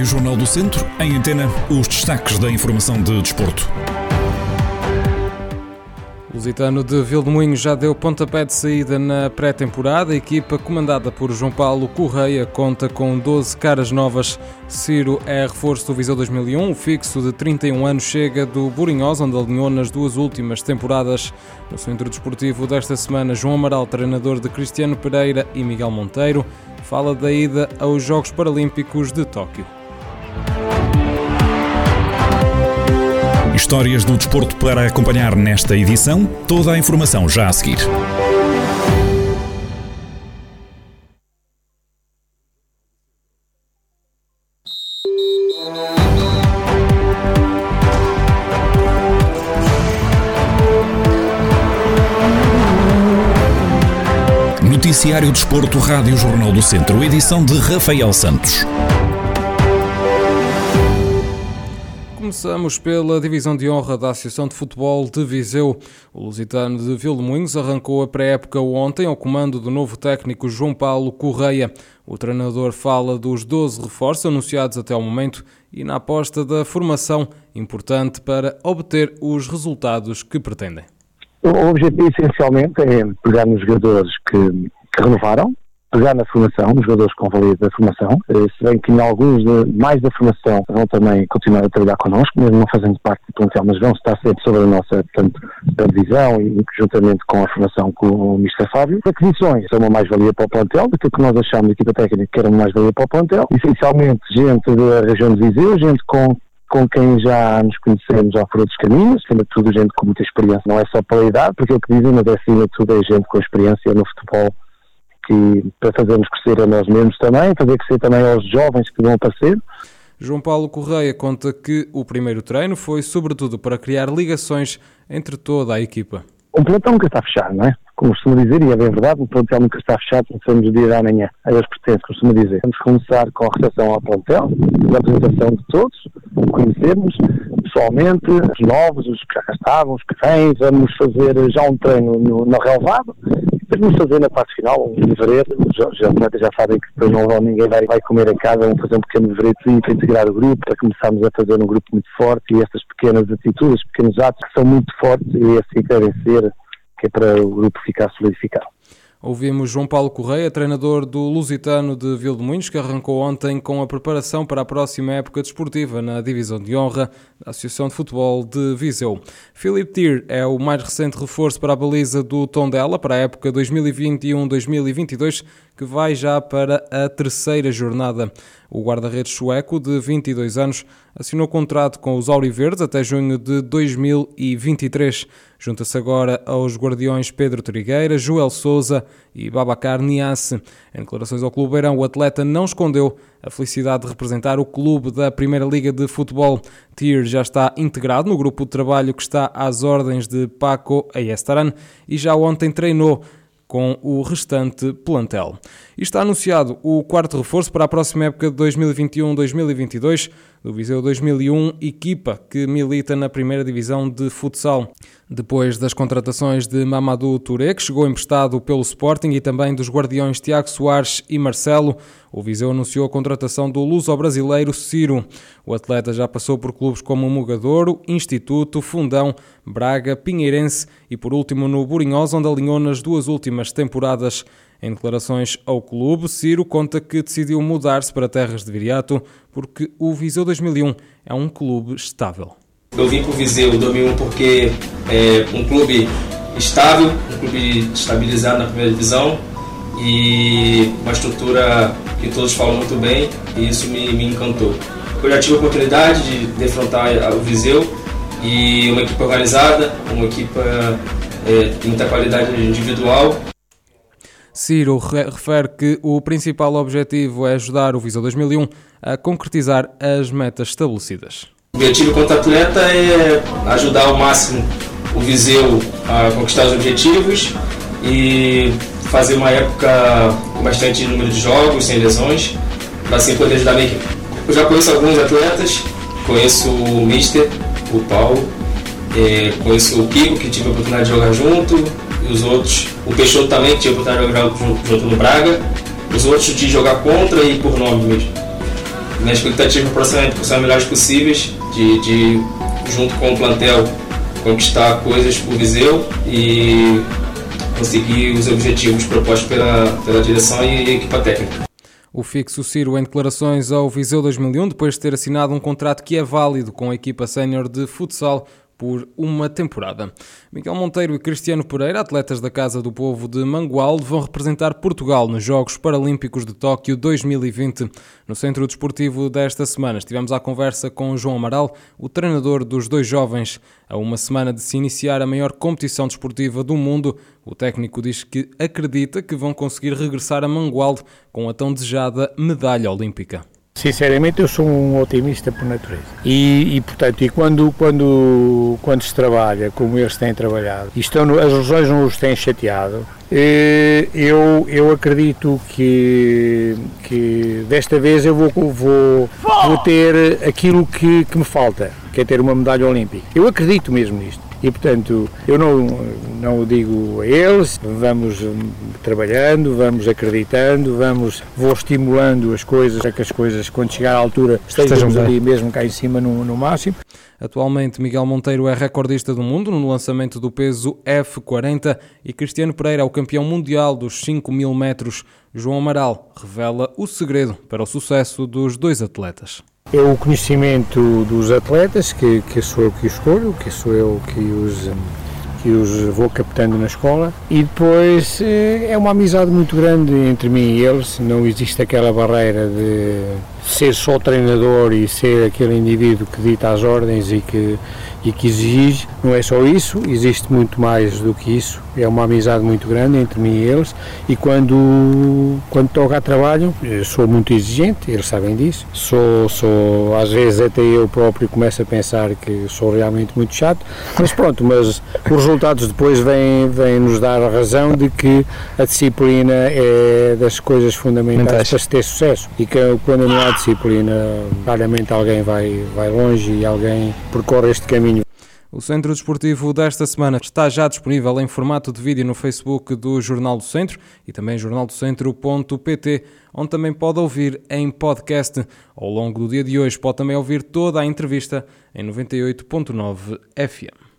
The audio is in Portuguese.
Rádio Jornal do Centro, em antena, os destaques da informação de desporto. O Lusitano de Vildemunho já deu pontapé de saída na pré-temporada. A equipa, comandada por João Paulo Correia, conta com 12 caras novas. Ciro é reforço do Viseu 2001. O fixo de 31 anos chega do Burinhós, onde alinhou nas duas últimas temporadas. No centro desportivo desta semana, João Amaral, treinador de Cristiano Pereira e Miguel Monteiro, fala da ida aos Jogos Paralímpicos de Tóquio. Histórias do desporto para acompanhar nesta edição. Toda a informação já a seguir. Noticiário Desporto, Rádio Jornal do Centro, edição de Rafael Santos. Começamos pela divisão de honra da Associação de Futebol de Viseu. O Lusitano de Vilmoinhos arrancou a pré-época ontem ao comando do novo técnico João Paulo Correia. O treinador fala dos 12 reforços anunciados até ao momento e na aposta da formação, importante para obter os resultados que pretendem. O objetivo essencialmente é pegar nos jogadores que, que renovaram, pegar na formação, nos jogadores com valia da formação, eh, se bem que em alguns de, mais da formação vão também continuar a trabalhar connosco, mesmo não fazendo parte do plantel, mas vão estar sempre sobre a nossa portanto, a e juntamente com a formação com o Mr. Fábio. Aquisições são uma mais-valia para o plantel, daquilo que nós achamos da equipa técnica que era uma mais-valia para o plantel, essencialmente gente da região de Viseu, gente com com quem já nos conhecemos já por outros caminhos, acima de tudo gente com muita experiência, não é só pela idade, porque o que dizem, mas é acima de tudo é gente com experiência no futebol que para fazermos crescer a nós mesmos também, fazer crescer também aos jovens que vão aparecer. João Paulo Correia conta que o primeiro treino foi sobretudo para criar ligações entre toda a equipa. Um plantel nunca está fechado, não é? Como costumo dizer, e é bem verdade, o plantel nunca está fechado, começamos o dia da manhã, a eles pertence, costumo dizer. Vamos começar com a recepção ao plantel, a apresentação de todos, conhecermos pessoalmente, os novos, os que já estavam, os que vêm, vamos fazer já um treino no, no relevado, Vamos fazer na parte final um os atletas já sabem que depois não ninguém vai, vai comer a casa, vamos fazer um pequeno livreto para integrar o grupo, para começarmos a fazer um grupo muito forte e estas pequenas atitudes, pequenos atos que são muito fortes e assim devem ser, que é para o grupo ficar solidificado. Ouvimos João Paulo Correia, treinador do Lusitano de Vildemunhos, que arrancou ontem com a preparação para a próxima época desportiva na Divisão de Honra da Associação de Futebol de Viseu. Philip Tier é o mais recente reforço para a baliza do Tondela para a época 2021-2022, que vai já para a terceira jornada. O guarda-redes sueco, de 22 anos, assinou contrato com os Auriverdes até junho de 2023. Junta-se agora aos guardiões Pedro Trigueira, Joel Souza e Babacar Niasse. Em declarações ao Clube Beirão, o atleta não escondeu a felicidade de representar o clube da Primeira Liga de Futebol. Tier já está integrado no grupo de trabalho que está às ordens de Paco Ayestaran e já ontem treinou com o restante plantel. E está anunciado o quarto reforço para a próxima época de 2021-2022 do Viseu 2001, equipa que milita na primeira divisão de futsal. Depois das contratações de Mamadou Touré, que chegou emprestado pelo Sporting, e também dos guardiões Tiago Soares e Marcelo, o Viseu anunciou a contratação do luso-brasileiro Ciro. O atleta já passou por clubes como Mugadouro, Instituto, Fundão, Braga, Pinheirense e por último no Burinhós, onde alinhou nas duas últimas temporadas. Em declarações ao clube, Ciro conta que decidiu mudar-se para terras de Viriato porque o Viseu 2001 é um clube estável. Eu vim para o Viseu 2001 porque é um clube estável, um clube estabilizado na primeira divisão e uma estrutura que todos falam muito bem e isso me, me encantou. Eu já tive a oportunidade de defrontar o Viseu e uma equipe organizada, uma equipe é, de muita qualidade individual Ciro refere que o principal objetivo é ajudar o Viseu 2001 a concretizar as metas estabelecidas. O objetivo contra atleta é ajudar ao máximo o Viseu a conquistar os objetivos e fazer uma época com bastante número de jogos, sem lesões, para assim poder ajudar a equipe. Eu já conheço alguns atletas, conheço o Mister, o Paulo, é, conheço o Kiko, que tive a oportunidade de jogar junto, os outros, o Peixoto também, tinha oportunidade de jogar junto, junto no Braga, os outros de jogar contra e por nome mesmo. minha expectativa para o são melhores possíveis, de, de, junto com o plantel, conquistar coisas para o Viseu e conseguir os objetivos propostos pela, pela direção e equipa técnica. O fixo Ciro em declarações ao Viseu 2001, depois de ter assinado um contrato que é válido com a equipa sénior de futsal por uma temporada. Miguel Monteiro e Cristiano Pereira, atletas da Casa do Povo de Mangualde, vão representar Portugal nos Jogos Paralímpicos de Tóquio 2020. No centro desportivo desta semana estivemos à conversa com João Amaral, o treinador dos dois jovens. A uma semana de se iniciar a maior competição desportiva do mundo, o técnico diz que acredita que vão conseguir regressar a Mangualde com a tão desejada medalha olímpica. Sinceramente, eu sou um otimista por natureza. E, e, portanto, e quando, quando, quando se trabalha como eles têm trabalhado, e estão, as lesões não os têm chateado, eh, eu, eu acredito que, que desta vez eu vou, vou, vou ter aquilo que, que me falta, que é ter uma medalha olímpica. Eu acredito mesmo nisto. E, portanto, eu não, não o digo a eles, vamos trabalhando, vamos acreditando, vamos, vou estimulando as coisas, para que as coisas, quando chegar à altura, estejamos ali mesmo cá em cima no, no máximo. Atualmente, Miguel Monteiro é recordista do mundo no lançamento do peso F40 e Cristiano Pereira é o campeão mundial dos 5 mil metros. João Amaral revela o segredo para o sucesso dos dois atletas é o conhecimento dos atletas, que, que sou eu que escolho, que sou eu que os, que os vou captando na escola, e depois eh, é uma amizade muito grande entre mim e eles, não existe aquela barreira de ser só treinador e ser aquele indivíduo que dita as ordens e que, e que exige, não é só isso, existe muito mais do que isso, é uma amizade muito grande entre mim e eles. E quando, quando toca a trabalho sou muito exigente, eles sabem disso, sou, sou às vezes até eu próprio começo a pensar que sou realmente muito chato, mas pronto, mas os resultados depois vêm, vêm nos dar a razão de que a disciplina é das coisas fundamentais para se ter sucesso. E que quando não há disciplina, claramente alguém vai, vai longe e alguém percorre este caminho. O Centro Desportivo desta semana está já disponível em formato de vídeo no Facebook do Jornal do Centro e também jornaldocentro.pt, onde também pode ouvir em podcast. Ao longo do dia de hoje pode também ouvir toda a entrevista em 98.9 FM.